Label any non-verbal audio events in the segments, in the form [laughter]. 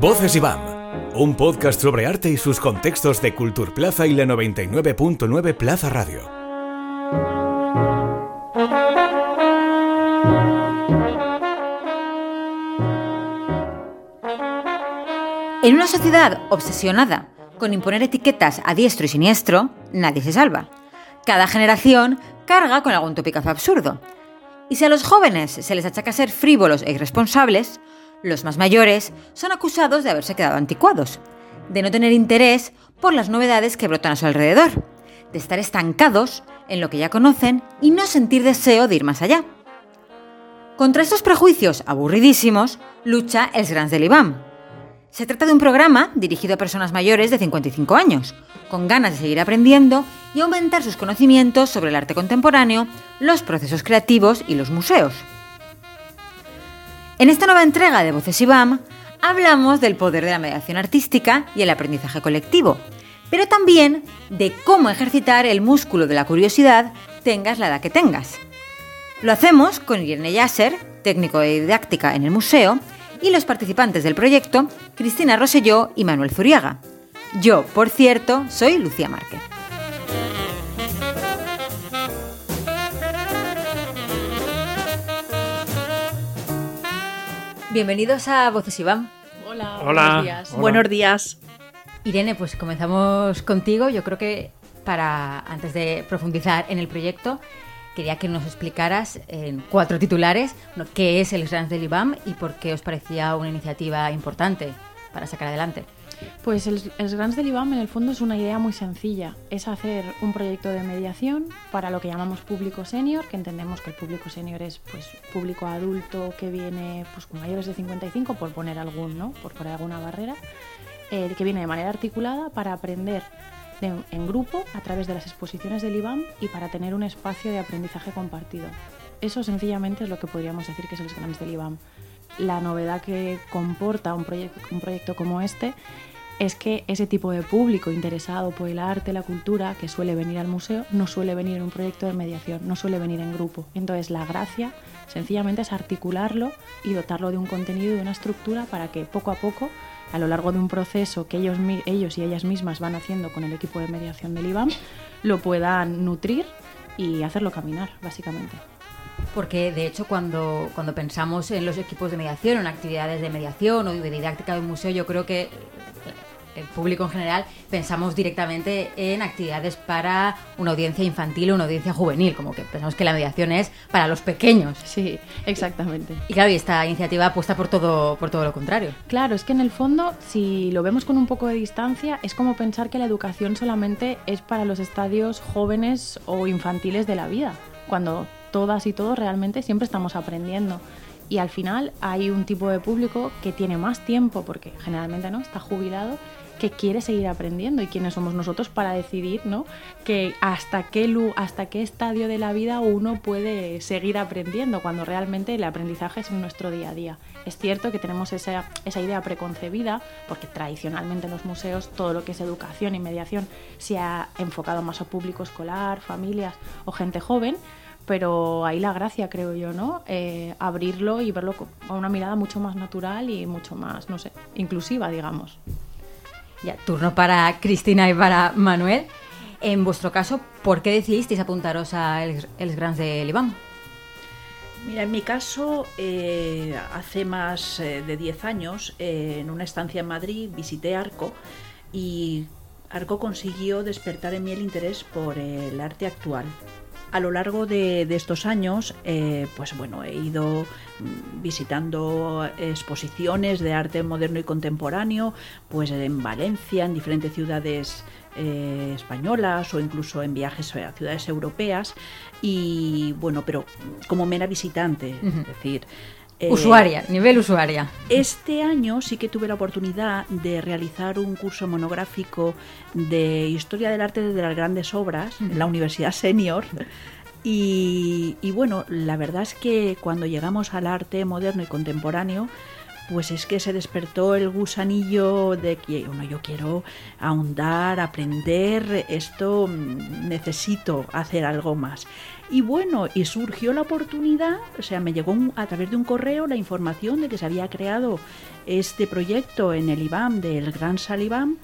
Voces y BAM, un podcast sobre arte y sus contextos de Cultur Plaza y la 99.9 Plaza Radio. En una sociedad obsesionada con imponer etiquetas a diestro y siniestro, nadie se salva. Cada generación carga con algún topicazo absurdo. Y si a los jóvenes se les achaca ser frívolos e irresponsables, los más mayores son acusados de haberse quedado anticuados, de no tener interés por las novedades que brotan a su alrededor, de estar estancados en lo que ya conocen y no sentir deseo de ir más allá. Contra estos prejuicios aburridísimos lucha Els Grans del IBAM, se trata de un programa dirigido a personas mayores de 55 años, con ganas de seguir aprendiendo y aumentar sus conocimientos sobre el arte contemporáneo, los procesos creativos y los museos. En esta nueva entrega de Voces IBAM hablamos del poder de la mediación artística y el aprendizaje colectivo, pero también de cómo ejercitar el músculo de la curiosidad tengas la edad que tengas. Lo hacemos con Irene Yasser, técnico de didáctica en el museo, y los participantes del proyecto, Cristina Roselló y Manuel Zuriaga. Yo, por cierto, soy Lucía Márquez. Bienvenidos a Voces Iván. Hola, Hola, buenos días. hola. Buenos días. Irene, pues comenzamos contigo. Yo creo que para, antes de profundizar en el proyecto, quería que nos explicaras en cuatro titulares qué es el Grans del IBAM y por qué os parecía una iniciativa importante para sacar adelante. Pues el, el Grans del IBAM en el fondo es una idea muy sencilla. Es hacer un proyecto de mediación para lo que llamamos público senior, que entendemos que el público senior es pues público adulto que viene pues con mayores de 55, por poner algún, ¿no? Por poner alguna barrera, eh, que viene de manera articulada para aprender de- en grupo a través de las exposiciones del IBAM y para tener un espacio de aprendizaje compartido. Eso sencillamente es lo que podríamos decir que es el Grans del IBAM. La novedad que comporta un proyecto como este es que ese tipo de público interesado por el arte, la cultura, que suele venir al museo, no suele venir en un proyecto de mediación, no suele venir en grupo. Entonces la gracia sencillamente es articularlo y dotarlo de un contenido y de una estructura para que poco a poco, a lo largo de un proceso que ellos, ellos y ellas mismas van haciendo con el equipo de mediación del IBAM, lo puedan nutrir y hacerlo caminar, básicamente. Porque de hecho cuando, cuando pensamos en los equipos de mediación, en actividades de mediación o de didáctica de un museo, yo creo que el público en general pensamos directamente en actividades para una audiencia infantil o una audiencia juvenil, como que pensamos que la mediación es para los pequeños. Sí, exactamente. Y claro, y esta iniciativa apuesta por todo, por todo lo contrario. Claro, es que en el fondo, si lo vemos con un poco de distancia, es como pensar que la educación solamente es para los estadios jóvenes o infantiles de la vida, cuando todas y todos realmente siempre estamos aprendiendo. Y al final hay un tipo de público que tiene más tiempo, porque generalmente no está jubilado, que quiere seguir aprendiendo y quiénes somos nosotros para decidir ¿no? que hasta qué, hasta qué estadio de la vida uno puede seguir aprendiendo cuando realmente el aprendizaje es en nuestro día a día. Es cierto que tenemos esa, esa idea preconcebida porque tradicionalmente en los museos todo lo que es educación y mediación se ha enfocado más a público escolar, familias o gente joven, pero ahí la gracia, creo yo, ¿no? Eh, abrirlo y verlo con una mirada mucho más natural y mucho más, no sé, inclusiva, digamos. Ya, turno para Cristina y para Manuel. En vuestro caso, ¿por qué decidisteis apuntaros a Els Grans de Libam? Mira, en mi caso, eh, hace más eh, de 10 años, eh, en una estancia en Madrid, visité Arco y Arco consiguió despertar en mí el interés por el arte actual. A lo largo de, de estos años, eh, pues bueno, he ido mm, visitando exposiciones de arte moderno y contemporáneo, pues en Valencia, en diferentes ciudades eh, españolas o incluso en viajes a ciudades europeas. Y bueno, pero como mera visitante, es decir. Eh, usuaria, nivel usuaria. este año sí que tuve la oportunidad de realizar un curso monográfico de historia del arte desde las grandes obras en la Universidad Senior. Y, y bueno, la verdad es que cuando llegamos al arte moderno y contemporáneo, pues es que se despertó el gusanillo de que bueno, yo quiero ahondar, aprender, esto mm, necesito hacer algo más. Y bueno, y surgió la oportunidad, o sea, me llegó a través de un correo la información de que se había creado este proyecto en el IBAM del Gran Salibam.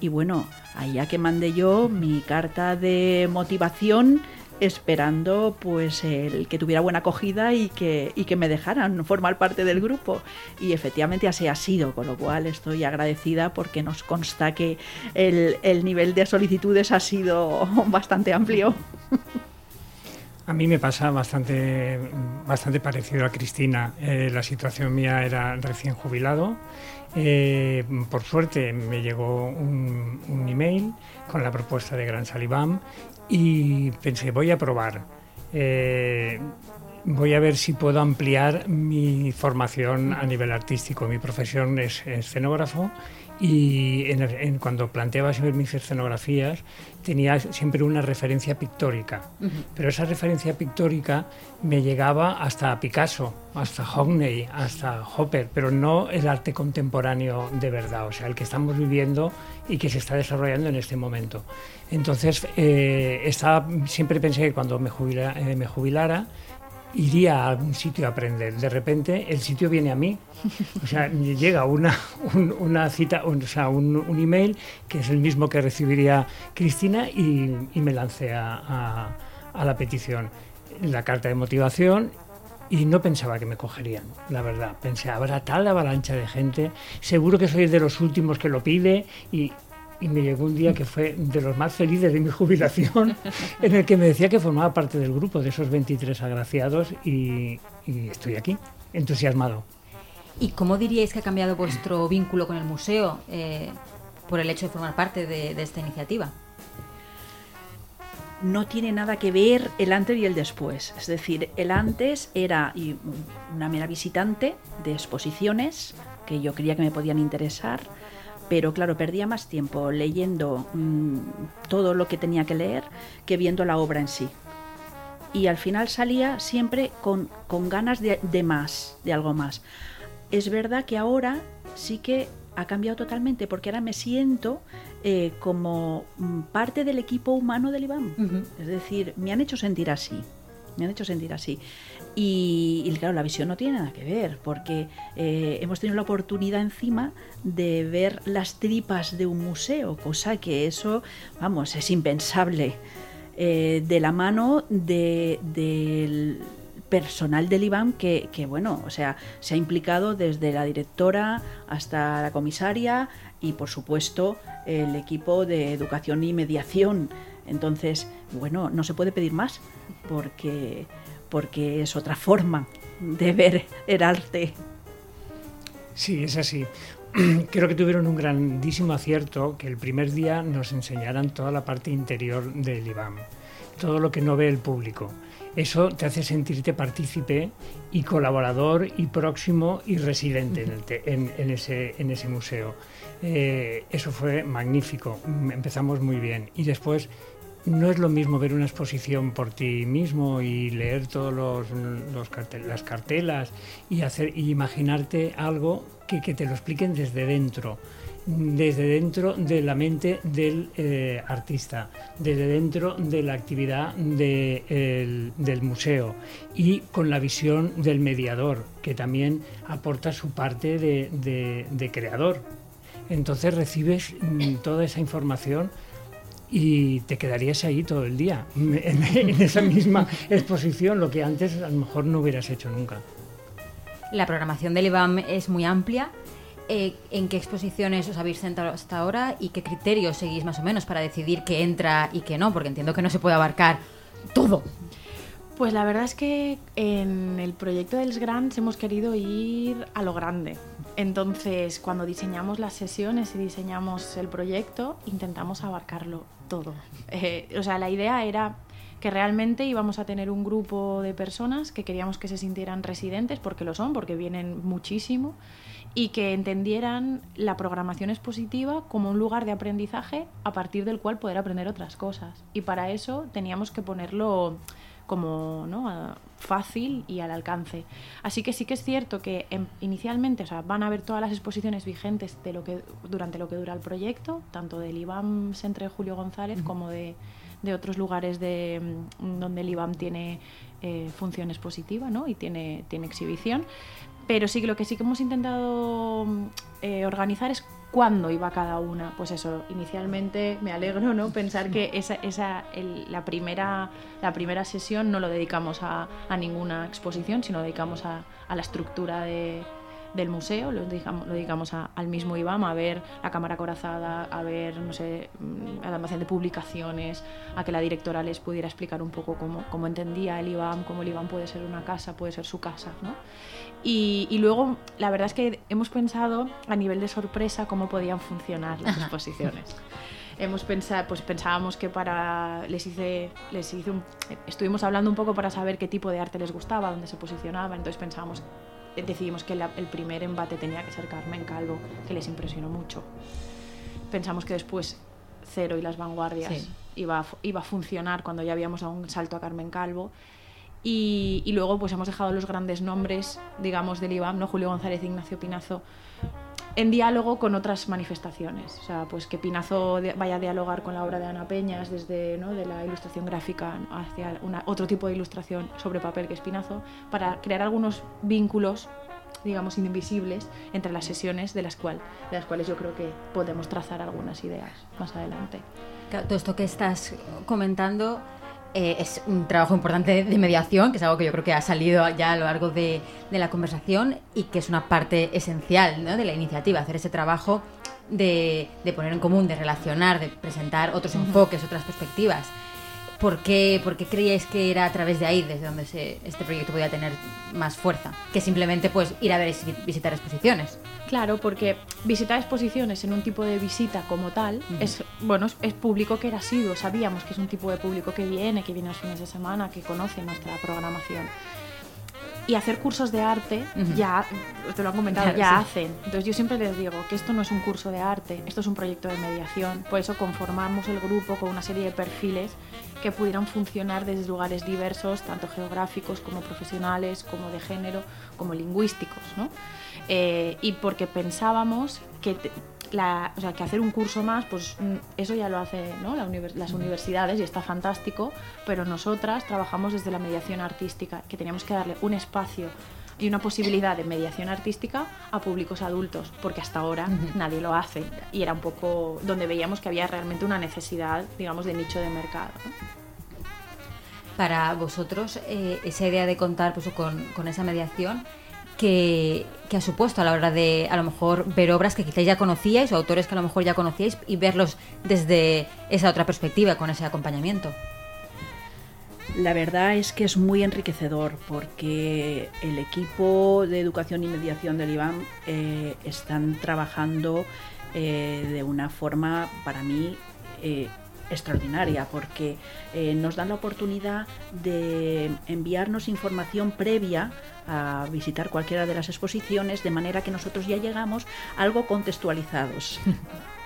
Y bueno, ahí ya que mandé yo mi carta de motivación esperando pues el que tuviera buena acogida y que, y que me dejaran formar parte del grupo. Y efectivamente así ha sido, con lo cual estoy agradecida porque nos consta que el, el nivel de solicitudes ha sido [laughs] bastante amplio. [laughs] A mí me pasa bastante, bastante parecido a Cristina. Eh, la situación mía era recién jubilado. Eh, por suerte me llegó un, email con la propuesta de Gran Salibam y pensé, voy a probar. Eh, voy a ver si puedo ampliar mi formación a nivel artístico. Mi profesión es escenógrafo y en, cuando planteaba siempre mis escenografías tenía siempre una referencia pictórica, pero esa referencia pictórica me llegaba hasta Picasso, hasta Hockney, hasta Hopper, pero no el arte contemporáneo de verdad, o sea, el que estamos viviendo y que se está desarrollando en este momento. Entonces, eh, estaba, siempre pensé que cuando me, eh, me jubilara, iría a algún sitio a aprender. De repente el sitio viene a mí. O sea, [laughs] llega una, una cita, o sea, un, un, email que es el mismo que recibiría Cristina y, y me lancé a, a, a, la petición. La carta de motivación y no pensaba que me cogerían, la verdad. Pensé, habrá tal avalancha de gente, seguro que soy de los últimos que lo pide y y me llegó un día que fue de los más felices de mi [laughs] jubilación, en el que me decía que formaba parte del grupo de esos 23 agraciados y, y estoy aquí, entusiasmado. ¿Y cómo diríais que ha cambiado vuestro vínculo con el museo eh, por el hecho de formar parte de, de esta iniciativa? no tiene nada que ver el antes y el después. Es decir, el antes era una mera visitante de exposiciones que yo creía que me podían interesar pero claro, perdía más tiempo leyendo mmm, todo lo que tenía que leer que viendo la obra en sí. Y al final salía siempre con, con ganas de, de, más, de algo más. Es verdad que ahora sí que ha cambiado totalmente, porque ahora me siento eh, como parte del equipo humano del IBAM. Uh -huh. Es decir, me han hecho sentir así me han hecho sentir así. Y, claro, la visión no tiene nada que ver, porque eh, hemos tenido la oportunidad encima de ver las tripas de un museo, cosa que eso, vamos, es impensable. Eh, de la mano del de, personal del IBAM que, que, bueno, o sea, se ha implicado desde la directora hasta la comisaria y, por supuesto, el equipo de educación y mediación. Entonces, bueno, no se puede pedir más porque, porque es otra forma de ver el arte. Sí, es así. [clears throat] Creo que tuvieron un grandísimo acierto que el primer día nos enseñaran toda la parte interior del IBAM, todo lo que no ve el público. Eso te hace sentirte partícipe y colaborador y próximo y residente en, ese, en ese museo. Eh, eso fue magnífico, empezamos muy bien. Y después no es lo mismo ver una exposición por ti mismo y leer todos los, las cartelas y hacer y imaginarte algo que, que, te lo expliquen desde dentro desde dentro de la mente del eh, artista, desde dentro de la actividad de, el, del museo y con la visión del mediador, que también aporta su parte de, de, de creador. Entonces recibes mm, toda esa información y te quedarías ahí todo el día, en, en esa misma [laughs] exposición, lo que antes a lo mejor no hubieras hecho nunca. La programación del IBAM es muy amplia. Eh, ¿En qué exposiciones os habéis centrado hasta ahora y qué criterios seguís más o menos para decidir qué entra y qué no? Porque entiendo que no se puede abarcar todo. Pues la verdad es que en el proyecto dels Grans hemos querido ir a lo grande. Entonces, cuando diseñamos las sesiones y diseñamos el proyecto, intentamos abarcarlo todo. Eh, o sea, la idea era que realmente íbamos a tener un grupo de personas que queríamos que se sintieran residentes, porque lo son, porque vienen muchísimo, y que entendieran la programación expositiva como un lugar de aprendizaje a partir del cual poder aprender otras cosas. Y para eso teníamos que ponerlo como ¿no? fácil y al alcance. Así que sí que es cierto que en, inicialmente o sea, van a ver todas las exposiciones vigentes de lo que, durante lo que dura el proyecto, tanto del IBAM Centre Julio González uh -huh. como de, de otros lugares de, mm, donde el IBAM tiene eh, función expositiva ¿no? y tiene, tiene exhibición. Pero sí que lo que sí que hemos intentado mm, eh, organizar es cuándo iba cada una. Pues eso, inicialmente me alegro, ¿no? Pensar que esa, esa la, primera, la primera sesión no lo dedicamos a, a ninguna exposición, sino dedicamos a, a la estructura de, del museo, lo dedicamos, lo dedicamos al mismo IBAM, a ver la cámara corazada, a ver, no sé, mm, el almacén de publicaciones, a que la directora les pudiera explicar un poco cómo, cómo entendía el IBAM, cómo el IBAM puede ser una casa, puede ser su casa, ¿no? Y, y, luego, la verdad es que hemos pensado a nivel de sorpresa cómo podían funcionar las exposiciones. hemos pensado, pues pensábamos que para les hice, les hice un, estuvimos hablando un poco para saber qué tipo de arte les gustaba, dónde se posicionaba, entonces pensábamos decidimos que el primer embate tenía que ser Carmen Calvo, que les impresionó mucho. Pensamos que después Cero y las vanguardias iba, a, iba a funcionar cuando ya habíamos dado un salto a Carmen Calvo. Y, y, luego pues hemos dejado los grandes nombres, digamos, del IBAM, ¿no? Julio González, Ignacio Pinazo, en diálogo con otras manifestaciones. O sea, pues que Pinazo vaya a dialogar con la obra de Ana Peñas desde de la ilustración gráfica hacia otro tipo de ilustración sobre papel que es Pinazo, para crear algunos vínculos digamos invisibles entre las sesiones de las, cual, de las cuales yo creo que podemos trazar algunas ideas más adelante. todo esto que estás comentando eh, es un trabajo importante de mediación, que es algo que yo creo que ha salido ya a lo largo de, de la conversación y que es una parte esencial ¿no? de la iniciativa, hacer ese trabajo de, de, poner en común, de relacionar, de presentar otros enfoques, otras perspectivas. ¿Por qué, ¿Por qué creíais que era a través de ahí desde donde se, este proyecto podía tener más fuerza? Que simplemente pues ir a ver visitar exposiciones. Claro, porque visitar exposiciones en un tipo de visita como tal es bueno es, público que era asiduo, sabíamos que es un tipo de público que viene, que viene los fines de semana, que conoce nuestra programación. Y hacer cursos de arte, ya, te lo han comentado, [laughs] ya hacen. Entonces yo siempre les digo que esto no es un curso de arte, esto es un proyecto de mediación. Por eso conformamos el grupo con una serie de perfiles que pudieran funcionar desde lugares diversos, tanto geográficos como profesionales, como de género, como lingüísticos. ¿no? Eh, y porque pensábamos que, la, o sea, que hacer un curso más, pues mm, eso ya lo la las universidades y está fantástico, pero nosotras trabajamos desde la mediación artística, que teníamos que darle un espacio y una posibilidad de mediación artística a públicos adultos, porque hasta ahora nadie lo hace y era un poco donde veíamos que había realmente una necesidad, digamos, de nicho de mercado. Para vosotros, eh, esa idea de contar pues, con, con esa mediación, que, ha supuesto a la hora de a lo mejor ver obras que quizás ya conocíais o autores que a lo mejor ya conocíais y verlos desde esa otra perspectiva, con ese acompañamiento. La verdad es que es muy enriquecedor porque el equipo de educación y mediación del IBAM eh, están trabajando eh, de una forma para mí eh, extraordinaria porque nos dan la oportunidad de enviarnos información previa a visitar cualquiera de las exposiciones, de manera que nosotros ya llegamos algo contextualizados. [laughs]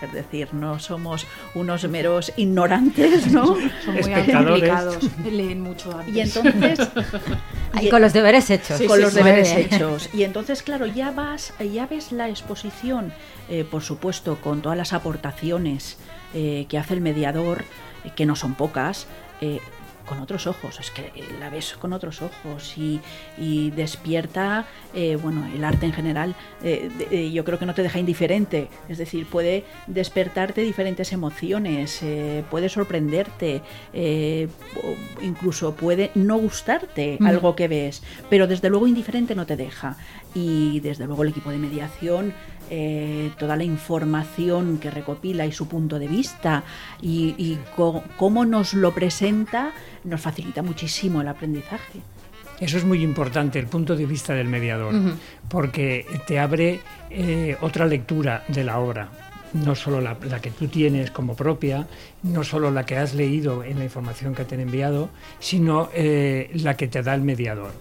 Es decir, no somos unos meros ignorantes, ¿no? [laughs] Son muy complicados, leen mucho antes. Y entonces... [laughs] y, con los deberes hechos. Sí, con los deberes hechos. Y entonces, claro, ya vas, ya ves la exposición, eh, por supuesto, con todas las aportaciones eh, que hace el mediador, eh, que no son pocas, con otros ojos, es que la ves con otros ojos y, despierta, eh, bueno, el arte en general, eh, eh, yo creo que no te deja indiferente, es decir, puede despertarte diferentes emociones, puede sorprenderte, incluso puede no gustarte mm. algo que ves, pero desde luego indiferente no te deja. Y desde luego el equipo de mediación eh, toda la información que recopila y su punto de vista y, cómo nos lo presenta nos facilita muchísimo el aprendizaje. Eso es muy importante, el punto de vista del mediador, porque te abre eh, otra lectura de la obra. No solo la, que tú tienes como propia, no solo la que has leído en la información que te han enviado, sino eh, la que te da el mediador.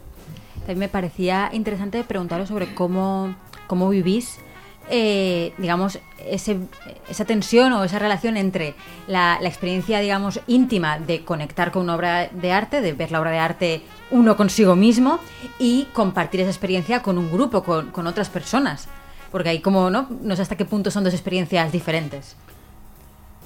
También me parecía interesante preguntaros sobre cómo, cómo vivís eh, digamos, esa tensión o esa relación entre la, experiencia, digamos, íntima de conectar con una obra de arte, de ver la obra de arte uno consigo mismo y compartir esa experiencia con un grupo, con, otras personas. Porque ahí como, ¿no? No sé hasta qué punto son dos experiencias diferentes.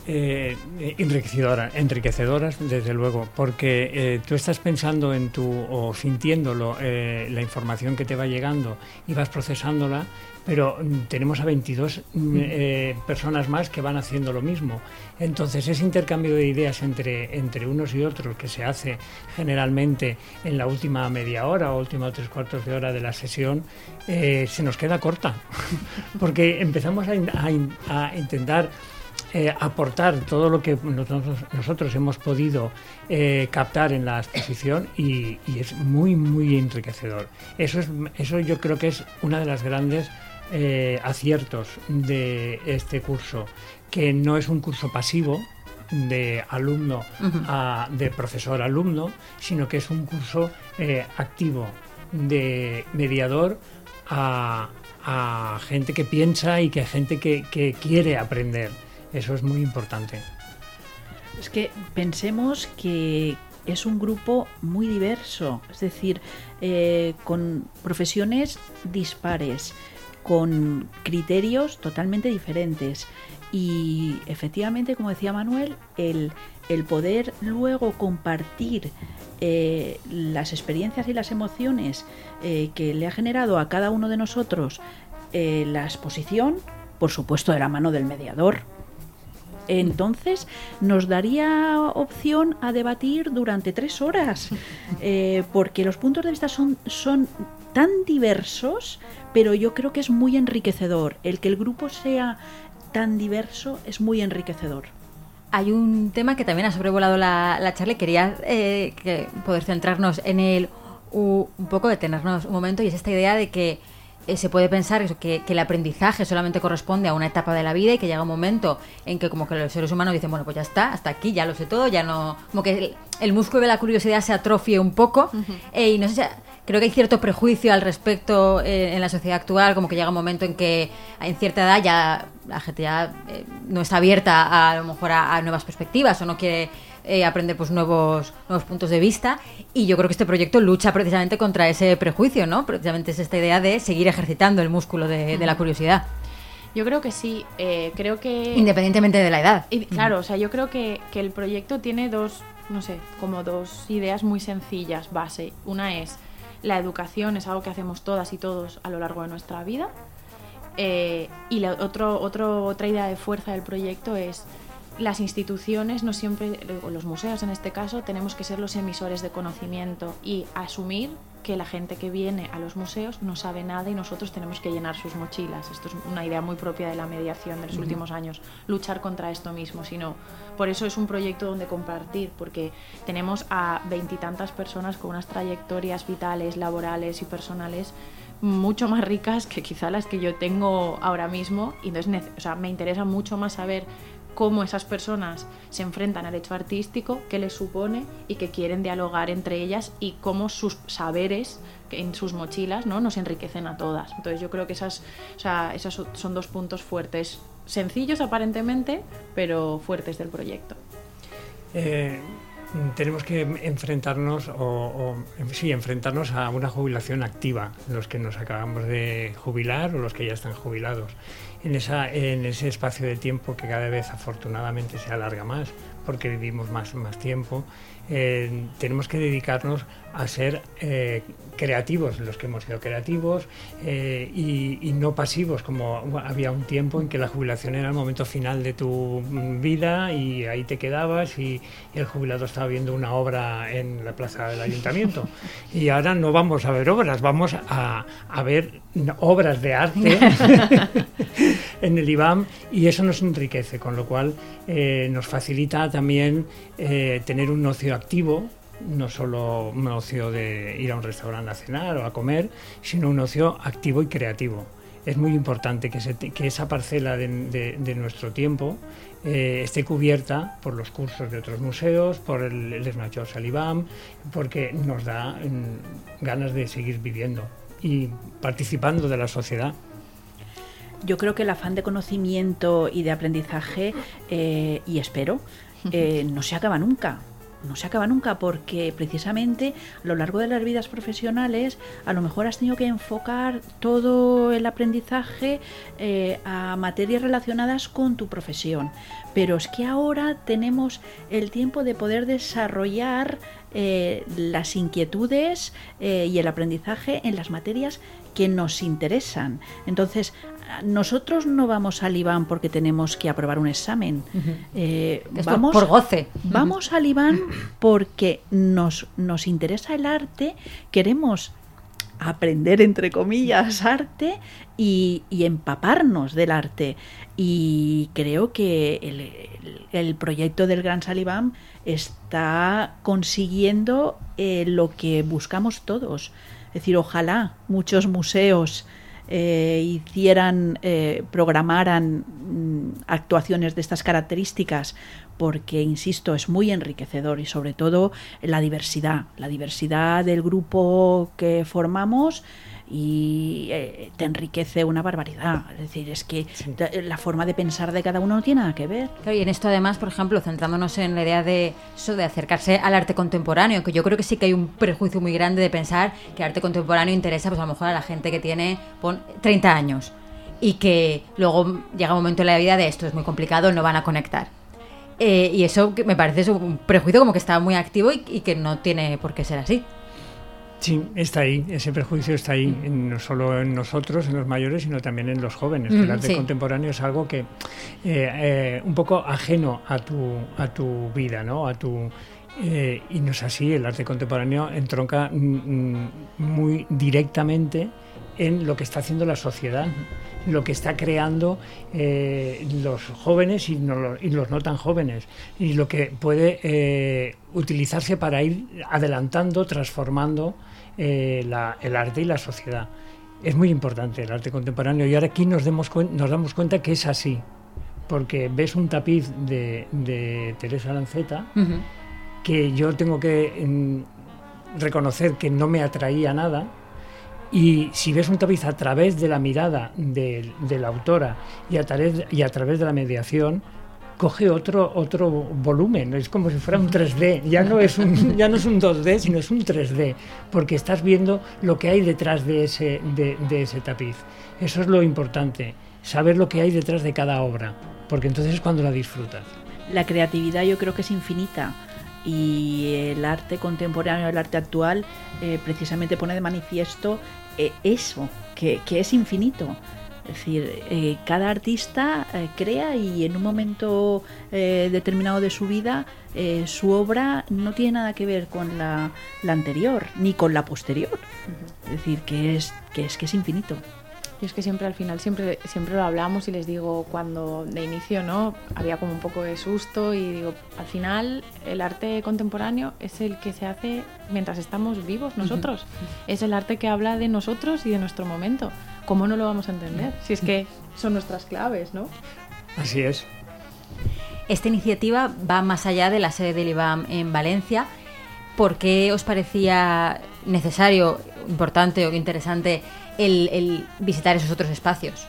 Eh, enriquecedoras, enriquecedoras, desde luego, porque eh, tú estás pensando en tu o sintiéndolo eh, la información que te va llegando y vas procesándola, pero mm, tenemos a 22 mm, eh, personas más que van haciendo lo mismo. Entonces, ese intercambio de ideas entre, entre unos y otros que se hace generalmente en la última media hora o última tres cuartos de hora de la sesión, eh, se nos queda corta, [laughs] porque empezamos a, a, a intentar eh, aportar todo lo que nosotros, nosotros hemos podido eh, captar en la exposición y, y, es muy, muy enriquecedor. Eso, es, eso yo creo que es una de las grandes eh, aciertos de este curso, que no es un curso pasivo, de alumno uh -huh. a, de profesor alumno, sino que es un curso eh, activo de mediador a, a, gente que piensa y que gente que, que quiere aprender. Eso es muy importante. Es que pensemos que es un grupo muy diverso, es decir, eh, con profesiones dispares, con criterios totalmente diferentes. Y efectivamente, como decía Manuel, el, el poder luego compartir eh, las experiencias y las emociones eh, que le ha generado a cada uno de nosotros la exposición, por supuesto de la mano del mediador, entonces nos daría opción a debatir durante tres horas, [laughs] eh, porque los puntos de vista son, son tan diversos, pero yo creo que es muy enriquecedor. El que el grupo sea tan diverso es muy enriquecedor. Hay un tema que también ha sobrevolado la, la charla y quería eh, que poder centrarnos en él un poco, detenernos un momento, y es esta idea de que eh, se puede pensar que, que, el aprendizaje solamente corresponde a una etapa de la vida y que llega un momento en que como que los seres humanos dicen, bueno, pues ya está, hasta aquí, ya lo sé todo, ya no... Como que el, el músculo de la curiosidad se atrofie un poco uh -huh. eh, y no sé si... Creo que hay cierto prejuicio al respecto eh, en la sociedad actual, como que llega un momento en que en cierta edad ya la gente ya no está abierta a, a lo mejor a, a nuevas perspectivas o no quiere eh, aprender pues nuevos, nuevos puntos de vista y yo creo que este proyecto lucha precisamente contra ese prejuicio, ¿no? Precisamente es esta idea de seguir ejercitando el músculo de, de la curiosidad. Yo creo que sí, eh, creo que... Independientemente de la edad. Y, claro, o sea, yo creo que, que el proyecto tiene dos, no sé, como dos ideas muy sencillas, base. Una es, la educación es algo que hacemos todas y todos a lo largo de nuestra vida. Eh, y la otro, otro, otra idea de fuerza del proyecto es las instituciones no siempre, los museos en este caso, tenemos que ser los emisores de conocimiento y asumir que la gente que viene a los museos no sabe nada y nosotros tenemos que llenar sus mochilas. Esto es una idea muy propia de la mediación de los uh -huh. últimos años, luchar contra esto mismo, sino por eso es un proyecto donde compartir, porque tenemos a veintitantas personas con unas trayectorias vitales, laborales y personales mucho más ricas que quizá las que yo tengo ahora mismo y entonces o sea, me interesa mucho más saber cómo esas personas se enfrentan al hecho artístico, qué les supone y que quieren dialogar entre ellas y cómo sus saberes en sus mochilas ¿no? nos enriquecen a todas. Entonces yo creo que esas, o sea, esos son dos puntos fuertes, sencillos aparentemente, pero fuertes del proyecto. Eh, tenemos que enfrentarnos o, o, sí, enfrentarnos a una jubilación activa, los que nos acabamos de jubilar o los que ya están jubilados. En, esa, en ese espacio de tiempo que cada vez afortunadamente se alarga más, porque vivimos más, más tiempo, eh, tenemos que dedicarnos a ser eh, creativos, los que hemos sido creativos, eh, y, no pasivos, como había un tiempo en que la jubilación era el momento final de tu vida y ahí te quedabas y, y el jubilado estaba viendo una obra en la plaza del ayuntamiento. Y ahora no vamos a ver obras, vamos a, a ver obras de arte [laughs] en el IBAM y eso nos enriquece, con lo cual eh, nos facilita también eh, tener un ocio activo, no solo un ocio de ir a un restaurante a cenar o a comer, sino un ocio activo y creativo. Es muy importante que, se, que esa parcela de, de, de nuestro tiempo eh, esté cubierta por los cursos de otros museos, por el, el Majors al IBAM, porque nos da mm, ganas de seguir viviendo y participando de la sociedad. Yo creo que el afán de conocimiento y de aprendizaje, eh, y espero, eh, no se acaba nunca. no se acaba nunca porque precisamente a lo largo de las vidas profesionales a lo mejor has tenido que enfocar todo el aprendizaje eh, a materias relacionadas con tu profesión. Pero es que ahora tenemos el tiempo de poder desarrollar las inquietudes y el aprendizaje en las materias que nos interesan. Entonces, nosotros no vamos al IBAN porque tenemos que aprobar un examen. Eh, vamos, por goce. Vamos al IBAN porque nos, nos interesa el arte, queremos aprender, entre comillas, arte y, empaparnos del arte. Y creo que el, el, proyecto del Gran Salibán está consiguiendo eh, lo que buscamos todos. Es decir, ojalá muchos museos eh, hicieran, eh, programaran mm, actuaciones de estas características, porque, insisto, es muy enriquecedor y sobre todo la diversidad, la diversidad del grupo que formamos y eh, te enriquece una barbaridad. Es decir, es que la forma de pensar de cada uno no tiene nada que ver. y en esto además, por ejemplo, centrándonos en la idea de eso, de acercarse al arte contemporáneo, que yo creo que sí que hay un prejuicio muy grande de pensar que el arte contemporáneo interesa pues a lo mejor a la gente que tiene 30 años y que luego llega un momento en la vida de esto es muy complicado, no van a conectar. Eh, y eso me parece un prejuicio como que está muy activo y que no tiene por qué ser así. Sí, está ahí, ese prejuicio está ahí, no solo en nosotros, en los mayores, sino también en los jóvenes. el arte contemporáneo es algo que eh, eh, un poco ajeno a tu, a tu vida, ¿no? A tu, eh, y no es así, el arte contemporáneo entronca mm, mm, muy directamente en lo que está haciendo la sociedad, lo que está creando los jóvenes y, y, los no tan jóvenes, y lo que puede utilizarse para ir adelantando, transformando eh, el arte y la sociedad. Es muy importante el arte contemporáneo y ahora aquí nos, demos nos damos cuenta que es así, porque ves un tapiz de, Teresa Lanceta que yo tengo que mm, reconocer que no me atraía nada, y si ves un tapiz a través de la mirada de, la autora y a, través, y a través de la mediación, coge otro, otro volumen, es como si fuera un 3D, ya no, es un, [laughs] ya no es un 2D, sino es un 3D, porque estás viendo lo que hay detrás de ese, de, ese tapiz. Eso es lo importante, saber lo que hay detrás de cada obra, porque entonces es cuando la disfrutas. La creatividad yo creo que es infinita y el arte contemporáneo, el arte actual, eh, precisamente pone de manifiesto eso, que, que es infinito. Es decir, eh, cada artista eh, crea y en un momento eh, determinado de su vida su obra no tiene nada que ver con la, anterior ni con la posterior. Es decir, que es, que es que es infinito. Y es que siempre al final, siempre, siempre lo hablamos y les digo, cuando de inicio no había como un poco de susto y digo, al final el arte contemporáneo es el que se hace mientras estamos vivos nosotros. Es el arte que habla de nosotros y de nuestro momento. ¿cómo no lo vamos a entender? Si es que son nuestras claves, ¿no? Así es. Esta iniciativa va más allá de la sede del IBAM en Valencia. ¿Por qué os parecía necesario, importante o interesante el visitar esos otros espacios?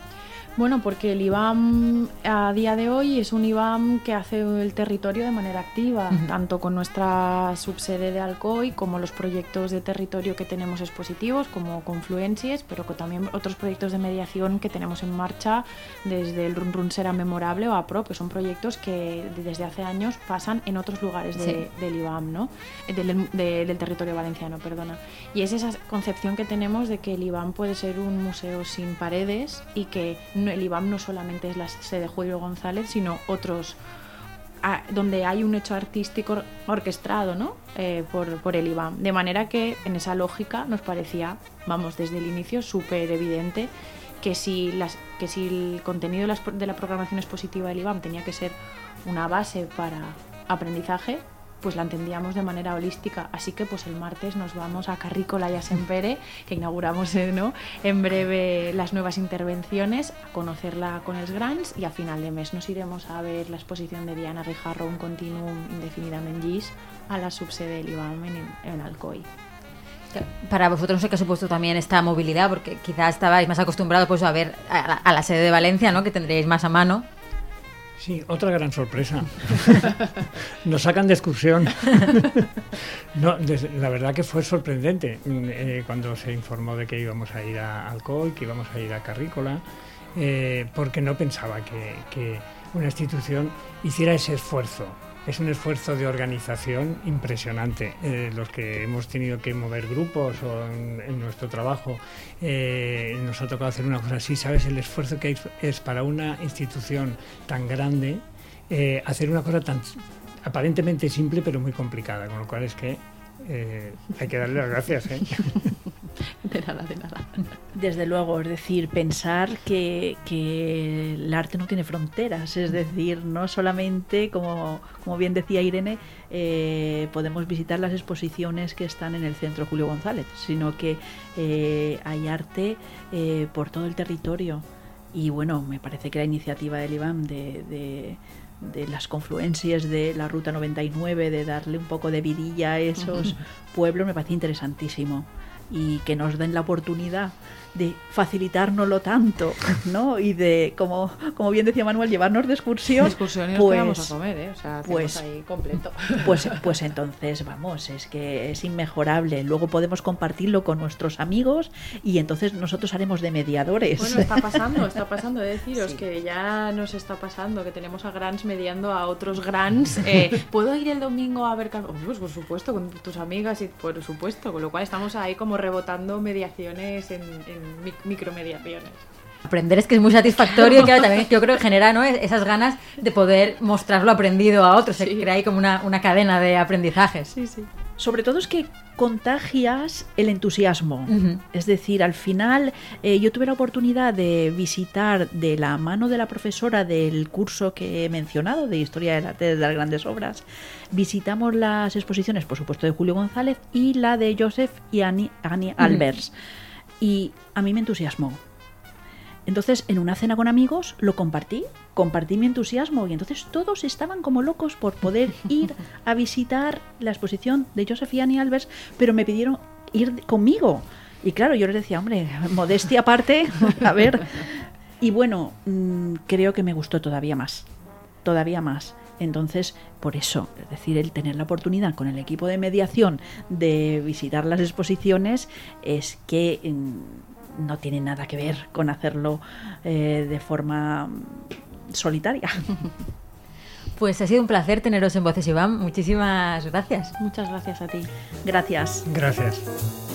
Bueno, porque el IBAM a día de hoy es un IBAM que hace el territorio de manera activa, tanto con nuestra subsede de Alcoy como los proyectos de territorio que tenemos expositivos, como Confluencias, pero también otros proyectos de mediación que tenemos en marcha desde el Run Run Será Memorable o APRO, que son proyectos que desde hace años pasan en otros lugares del IBAM, ¿no? Del, del territorio valenciano, perdona. Y es esa concepción que tenemos de que el IBAM puede ser un museo sin paredes y que el IBAM no solamente es la sede de Julio González, sino otros donde hay un hecho artístico orquestado ¿no? Eh, por, el IBAM. De manera que en esa lógica nos parecía, vamos, desde el inicio súper evidente que si, las, que si el contenido de la programación expositiva del IBAM tenía que ser una base para aprendizaje, pues la entendíamos de manera holística. Así que pues el martes nos vamos a Carrícola y a Sempere, que inauguramos eh, ¿no? en breve las nuevas intervenciones, a conocerla con los Grants y a final de mes nos iremos a ver la exposición de Diana Rijarro, un continuum indefinidamente GIS, a la subsede del IBAM en, Alcoy para vosotros no sé qué ha supuesto también esta movilidad, porque quizás estabais más acostumbrados pues, a ver a la, a la, sede de Valencia, ¿no? que tendréis más a mano. Sí, otra gran sorpresa. [laughs] Nos sacan de excursión. [laughs] no, la verdad que fue sorprendente mm, eh, cuando se informó de que íbamos a ir a Alcoy, que íbamos a ir a Carrícola, eh, porque no pensaba que una institución hiciera ese esfuerzo es un esfuerzo de organización impresionante. Eh, los que hemos tenido que mover grupos o en, nuestro trabajo eh, nos ha tocado hacer una cosa así, ¿sabes? El esfuerzo que es para una institución tan grande eh, hacer una cosa tan aparentemente simple pero muy complicada, con lo cual es que hay que darle las gracias. [laughs] [laughs] De nada, de nada. Desde luego, es decir, pensar que, el arte no tiene fronteras, es decir, no solamente, como, como bien decía Irene, eh, podemos visitar las exposiciones que están en el Centro Julio González, sino que eh, hay arte eh, por todo el territorio. Y bueno, me parece que la iniciativa del IBAM de, de las confluencias de la Ruta 99, de darle un poco de vidilla a esos pueblos, me parece interesantísimo y que nos den la oportunidad de facilitárnoslo tanto, ¿no? Y de, como, como bien decía Manuel, llevarnos de excursión. excursión y pues, vamos a comer, ¿eh? O sea, pues, ahí completo. Pues, pues entonces, vamos, es que es inmejorable. Luego podemos compartirlo con nuestros amigos y entonces nosotros haremos de mediadores. Bueno, está pasando, está pasando. de deciros que ya nos está pasando, que tenemos a Grants mediando a otros Grants. Eh, [laughs] ¿Puedo ir el domingo a ver... Pues por supuesto, con tus amigas y por supuesto, con lo cual estamos ahí como rebotando mediaciones en micromediaciones. Aprender es que es muy satisfactorio y claro, también yo creo que genera ¿no? esas ganas de poder mostrar lo aprendido a otros. Se crea ahí como una, cadena de aprendizajes. Sí, sí. Sobre todo es que contagias el entusiasmo. Es decir, al final eh, yo tuve la oportunidad de visitar de la mano de la profesora del curso que he mencionado, de Historia del Arte de las Grandes Obras, visitamos las exposiciones, por supuesto, de Julio González y la de Joseph y Annie, Albers y a mí me entusiasmó. Entonces, en una cena con amigos, lo compartí, compartí mi entusiasmo y entonces todos estaban como locos por poder [laughs] ir a visitar la exposición de Joseph y Annie Albers, pero me pidieron ir conmigo. Y claro, yo les decía, hombre, modestia aparte, [laughs] a ver. Y bueno, mm, creo que me gustó todavía más, todavía más. Entonces, por eso, es decir, el tener la oportunidad con el equipo de mediación de visitar las exposiciones es que mm, no tiene nada que ver con hacerlo eh, de forma mm, solitaria. [laughs] Pues ha sido un placer teneros en Voces Iván. Muchísimas gracias. Muchas gracias a ti. Gracias. Gracias.